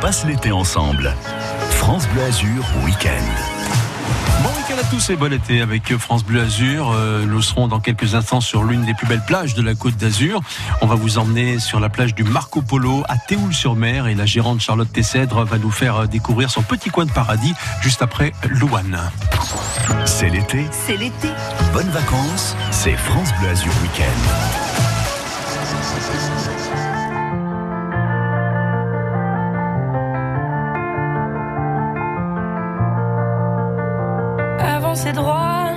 passe l'été ensemble. France Bleu Azur Week-end. Bon week-end à tous et bon été avec France Bleu Azur. Euh, nous serons dans quelques instants sur l'une des plus belles plages de la côte d'Azur. On va vous emmener sur la plage du Marco Polo à Théoul-sur-Mer et la gérante Charlotte Tessèdre va nous faire découvrir son petit coin de paradis juste après Louane. C'est l'été. C'est l'été. Bonnes vacances. C'est France Bleu Azur Week-end. Ses droits,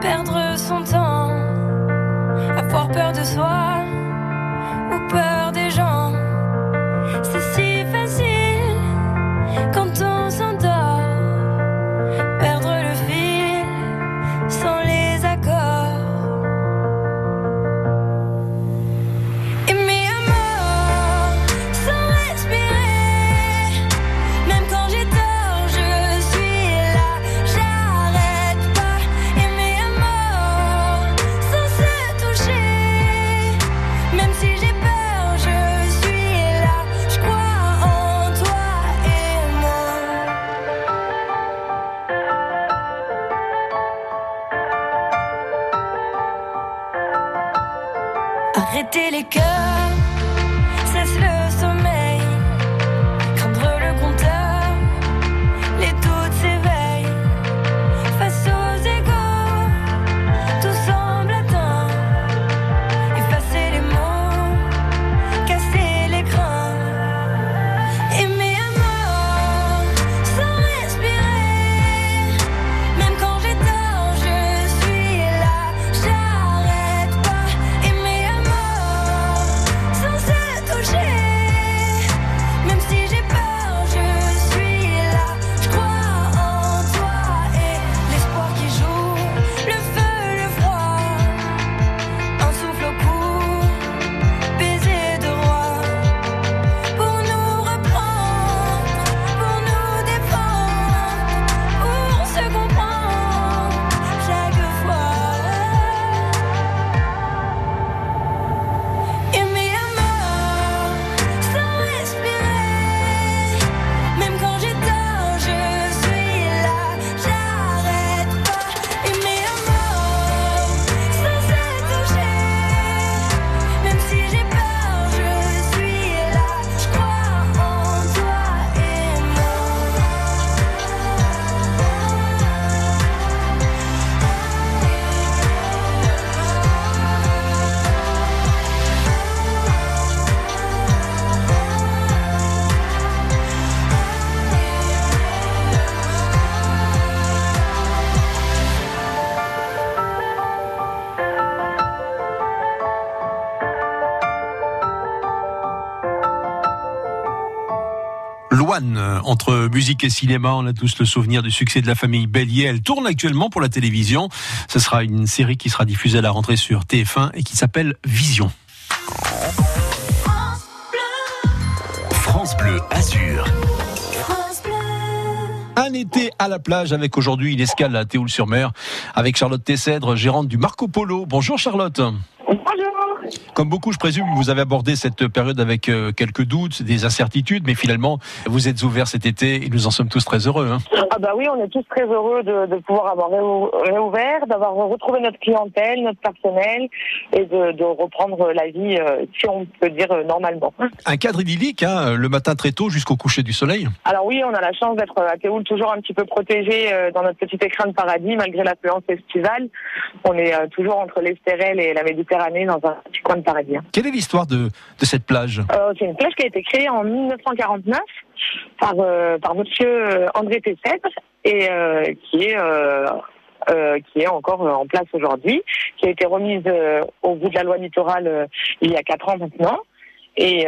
perdre son temps, avoir peur de soi Euh, entre musique et cinéma, on a tous le souvenir du succès de la famille Bélier. Elle tourne actuellement pour la télévision. Ce sera une série qui sera diffusée à la rentrée sur TF1 et qui s'appelle Vision. France Bleu Azur. Un été à la plage avec aujourd'hui une escale à Théoul-sur-Mer avec Charlotte Tessèdre, gérante du Marco Polo. Bonjour Charlotte. Comme beaucoup, je présume, vous avez abordé cette période avec euh, quelques doutes, des incertitudes, mais finalement, vous êtes ouvert cet été et nous en sommes tous très heureux. hein. Ah bah oui, on est tous très heureux de, de pouvoir avoir réou- réouvert, d'avoir retrouvé notre clientèle, notre personnel et de, de reprendre la vie, euh, si on peut dire euh, normalement. Un cadre idyllique, hein, le matin très tôt jusqu'au coucher du soleil. Alors oui, on a la chance d'être à Théoul toujours un petit peu protégé euh, dans notre petit écrin de paradis malgré l'affluence estivale. On est toujours entre l'Estérel et la Méditerranée dans un coin de paradis. Quelle est l'histoire de, de cette plage? Euh, c'est une plage qui a été créée en 1949 par, euh, par monsieur euh, André Tessètre et euh, qui est euh, qui est encore en place aujourd'hui, qui a été remise euh, au bout de la loi littorale euh, il y a quatre ans maintenant et,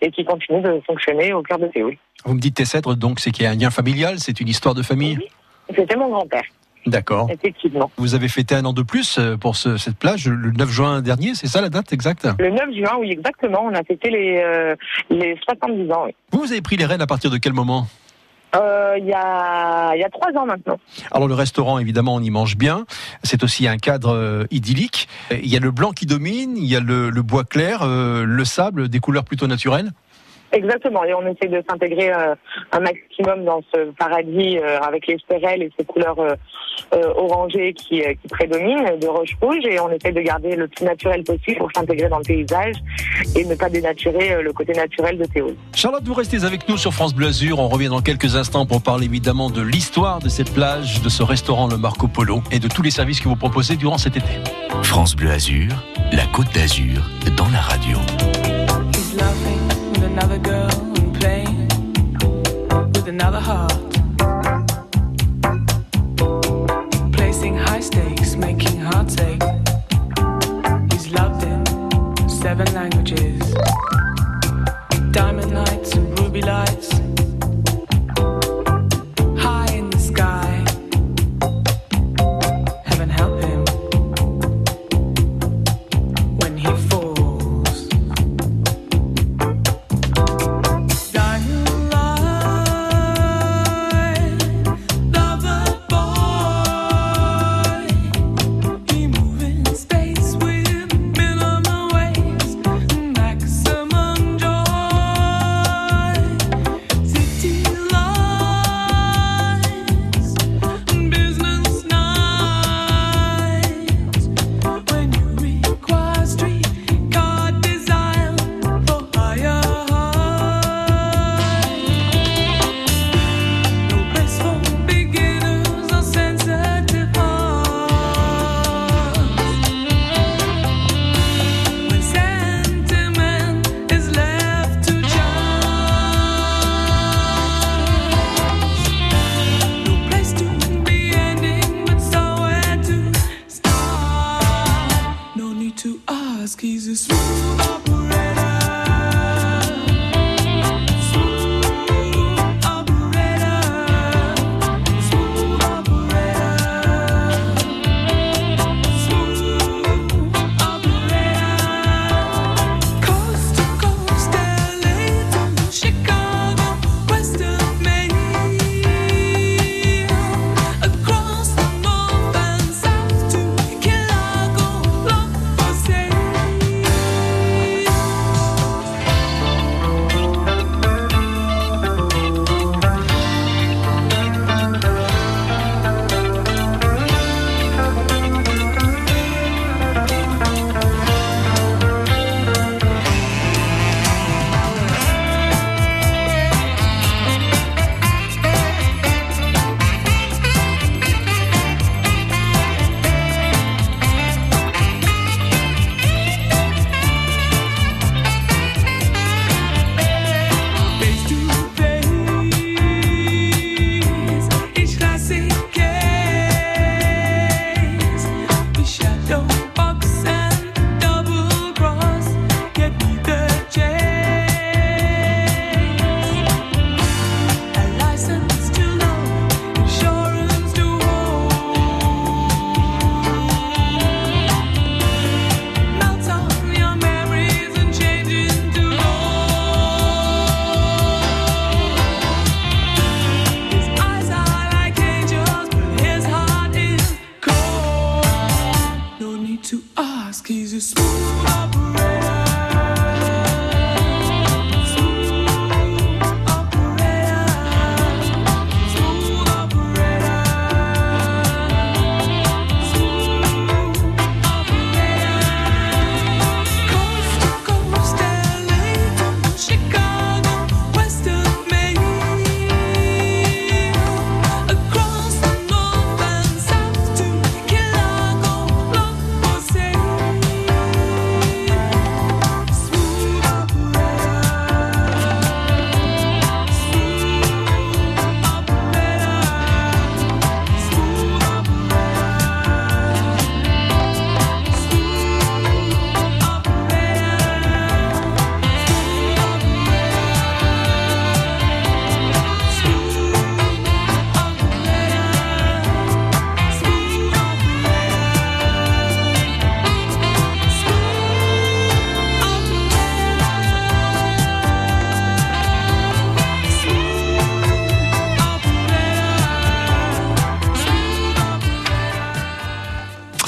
et qui continue de fonctionner au cœur de Séoul. Vous me dites Tessèdre, donc c'est qu'il y a un lien familial, c'est une histoire de famille? Oui. C'était mon grand-père, D'accord. effectivement. Vous avez fêté un an de plus euh, pour ce- cette plage le 9 juin dernier, c'est ça la date exacte? Le 9 juin, oui, exactement, on a fêté les, euh, les 70 ans. oui. Vous, vous avez pris les rênes à partir de quel moment? Euh, Il y, a, y a trois ans maintenant. Alors le restaurant, évidemment, on y mange bien. C'est aussi un cadre euh, idyllique. Il y a le blanc qui domine, il y a le, le bois clair, euh, le sable, des couleurs plutôt naturelles? Exactement, et on essaie de s'intégrer euh, un maximum dans ce paradis euh, avec les stérelles et ces couleurs euh, euh, orangées qui, euh, qui prédominent de roche rouge, et on essaie de garder le plus naturel possible pour s'intégrer dans le paysage et ne pas dénaturer euh, le côté naturel de Théoul. Charlotte, vous restez avec nous sur France Bleu Azur. On revient dans quelques instants pour parler évidemment de l'histoire de cette plage, de ce restaurant le Marco Polo et de tous les services que vous proposez durant cet été. France Bleu Azur, la Côte d'Azur, dans la radio. Another heart. Placing high stakes, making hearts ache. He's loved in seven languages. Diamond lights and ruby lights.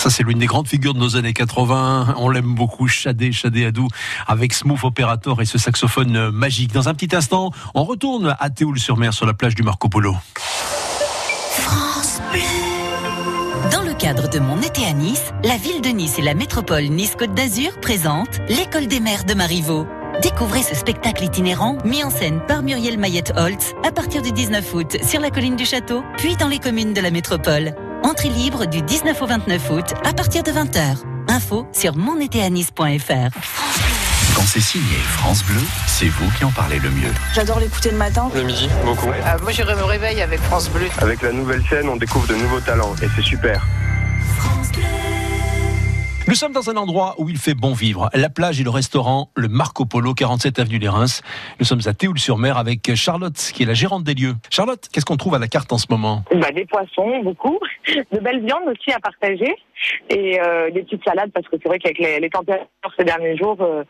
Ça, c'est l'une des grandes figures de nos années 80. On l'aime beaucoup, Chadé, Chadé Adou, avec Smooth Operator et ce saxophone magique. Dans un petit instant, on retourne à Théoul-sur-Mer sur la plage du Marco Polo. France. Dans le cadre de mon été à Nice, la ville de Nice et la métropole Nice-Côte d'Azur présentent l'École des mers de Marivaux. Découvrez ce spectacle itinérant mis en scène par Muriel Mayette-Holtz à partir du 19 août sur la colline du château, puis dans les communes de la métropole. Entrée libre du 19 au 29 août à partir de 20h. Info sur monétéanice.fr. Quand c'est signé France Bleu, c'est vous qui en parlez le mieux. J'adore l'écouter le matin. Le midi, beaucoup. Euh, moi, je me réveille avec France Bleu. Avec la nouvelle scène, on découvre de nouveaux talents et c'est super. Nous sommes dans un endroit où il fait bon vivre. La plage et le restaurant, le Marco Polo, 47 avenue des Reims. Nous sommes à Théoul-sur-Mer avec Charlotte, qui est la gérante des lieux. Charlotte, qu'est-ce qu'on trouve à la carte en ce moment? Bah, des poissons, beaucoup. De belles viandes aussi à partager. Et euh, des petites salades, parce que c'est vrai qu'avec les, les températures ces derniers jours, euh,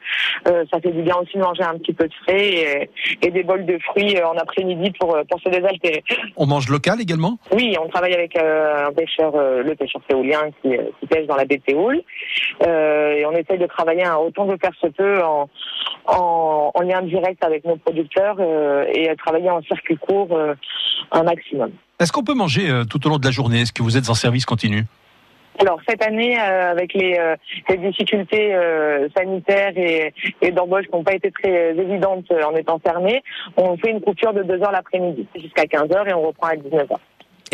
euh, ça fait du bien aussi de manger un petit peu de frais et, et des bols de fruits euh, en après-midi pour, euh, pour se désaltérer. On mange local également? Oui, on travaille avec un pêcheur, euh, le pêcheur théoulien qui, qui pêche dans la baie de Théoul. Euh, et on essaye de travailler autant que faire se peut en, en, en lien direct avec nos producteurs euh, et à travailler en circuit court euh, un maximum. Est-ce qu'on peut manger tout au long de la journée? Est-ce que vous êtes en service continu? Alors cette année, euh, avec les, euh, les difficultés euh, sanitaires et, et d'embauche qui n'ont pas été très évidentes en étant fermées, on fait une coupure de 2 heures l'après-midi jusqu'à 15 heures et on reprend à 19 heures.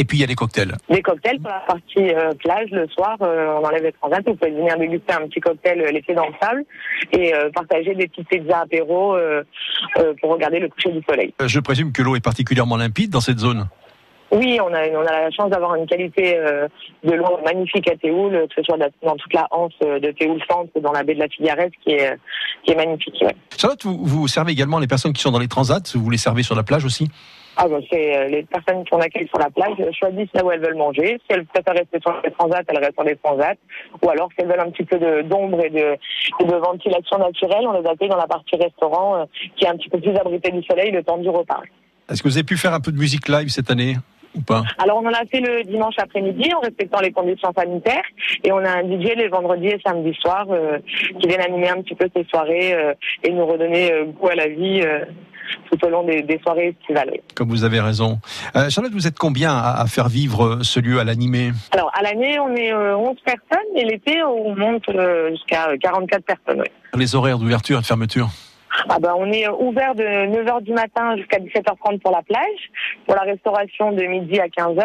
Et puis il y a les cocktails. Des cocktails pour la partie euh, plage le soir, euh, on enlève les transats, vous pouvez venir déguster un petit cocktail euh, les pieds dans le sable et euh, partager des petites pizzas apéro pour regarder le coucher du soleil. Je présume que l'eau est particulièrement limpide dans cette zone. Oui, on a, on a la chance d'avoir une qualité euh, de l'eau magnifique à Théoul, que ce soit dans toute la hanse de Théoul Centre ou dans la baie de la Filiaresse qui est, qui est magnifique. ouais. Charlotte, vous, vous servez également les personnes qui sont dans les transats Vous les servez sur la plage aussi? Ah ben, c'est euh, les personnes qu'on accueille sur la plage euh, choisissent là où elles veulent manger. Si elles préfèrent rester sur les transats, elles restent sur les transats. Ou alors, si elles veulent un petit peu d'ombre et de, et de ventilation naturelle, on les accueille dans la partie restaurant euh, qui est un petit peu plus abritée du soleil le temps du repas. Est-ce que vous avez pu faire un peu de musique live cette année ou pas? Alors, on en a fait le dimanche après-midi en respectant les conditions sanitaires. Et on a un DJ les vendredis et samedis soirs euh, qui viennent animer un petit peu ces soirées euh, et nous redonner euh, goût à la vie euh, tout au long des, des soirées estivales. Comme vous avez raison. Euh, Charlotte, vous êtes combien à, à faire vivre ce lieu, à l'animer Alors, à l'année, on est euh, 11 personnes et l'été, on monte euh, jusqu'à 44 personnes. oui. Les horaires d'ouverture et de fermeture? Ah ben, on est euh, ouvert de 9h du matin jusqu'à 17h30 pour la plage, pour la restauration de midi à 15h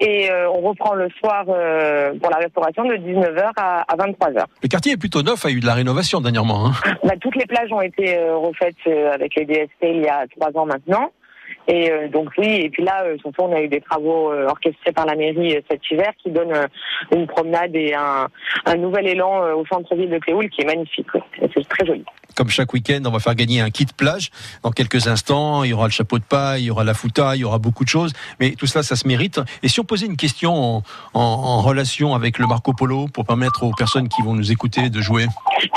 et euh, on reprend le soir euh, pour la restauration de 19h à, à 23h. Le quartier est plutôt neuf, a eu de la rénovation dernièrement. Hein Bah, toutes les plages ont été euh, refaites euh, avec les DSP il y a trois ans maintenant. Et euh, donc oui, et puis là, euh, surtout, on a eu des travaux euh, orchestrés par la mairie cet hiver qui donnent une promenade et un, un nouvel élan euh, au centre-ville de Cléoul qui est magnifique. C'est très joli. Comme chaque week-end, on va faire gagner un kit plage. Dans quelques instants, il y aura le chapeau de paille, il y aura la fouta, il y aura beaucoup de choses. Mais tout cela, ça se mérite. Et si on posait une question en, en- en relation avec le Marco Polo pour permettre aux personnes qui vont nous écouter de jouer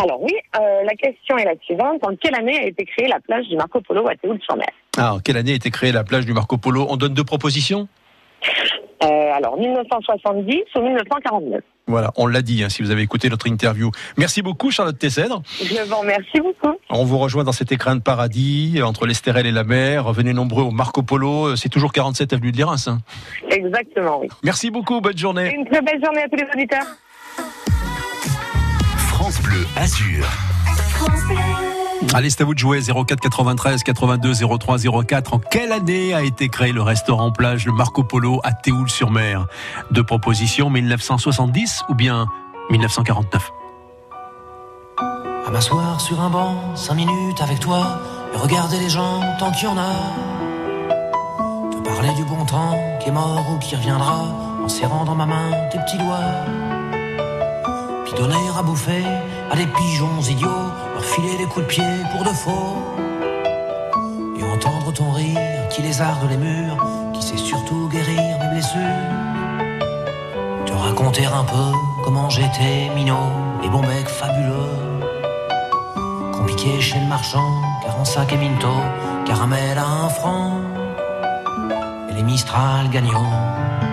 Alors oui, euh, la question est la suivante. En quelle année a été créée la plage du Marco Polo à Théoul-sur-Mer Alors, quelle année a été créée la plage du Marco Polo? On donne deux propositions? Euh, Alors 1970 ou 1949 Voilà, on l'a dit hein, si vous avez écouté notre interview. Merci beaucoup Charlotte Tessèdre. Je vous remercie beaucoup. On vous rejoint dans cet écrin de paradis euh, entre l'Estérel et la mer. Venez nombreux au Marco Polo. Euh, C'est toujours 47 avenue de Lérins. hein. Exactement, oui. Merci beaucoup, bonne journée. Une très belle journée à tous les auditeurs. France Bleu Azur. Allez, c'est à vous de jouer 04 93 82 03 04. En quelle année a été créé le restaurant plage, le Marco Polo à Théoul-sur-Mer? Deux propositions, 1970 ou bien 1949 À m'asseoir sur un banc, cinq minutes avec toi, et regarder les gens tant qu'il y en a. Te parler du bon temps qui est mort ou qui reviendra, en serrant dans ma main tes petits doigts. Puis donner à bouffer à des pigeons idiots, leur filer des coups de pied pour de faux. Et entendre ton rire qui lézarde les murs, qui sait surtout guérir mes blessures. Te raconter un peu comment j'étais minot et bon mec fabuleux. Compliqué chez le marchand, car en sac et minto, caramel à un franc, et les Mistral gagnants.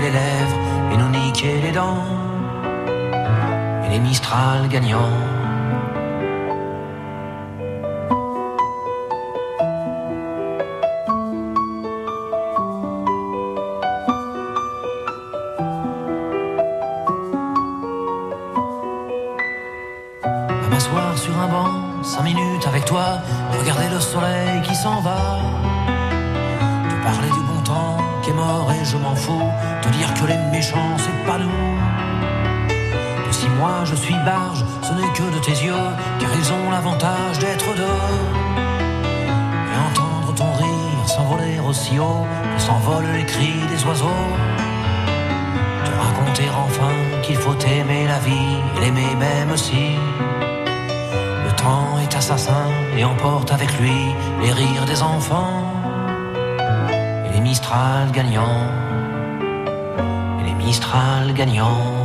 les lèvres et nous niquaient les dents. Et les Mistral gagnants. Moi je suis barge, ce n'est que de tes yeux, car ils ont l'avantage d'être deux. Et entendre ton rire s'envoler aussi haut que s'envolent les cris des oiseaux. Te raconter enfin qu'il faut aimer la vie et l'aimer même si. Le temps est assassin et emporte avec lui les rires des enfants et les Mistral gagnants et les Mistral gagnants.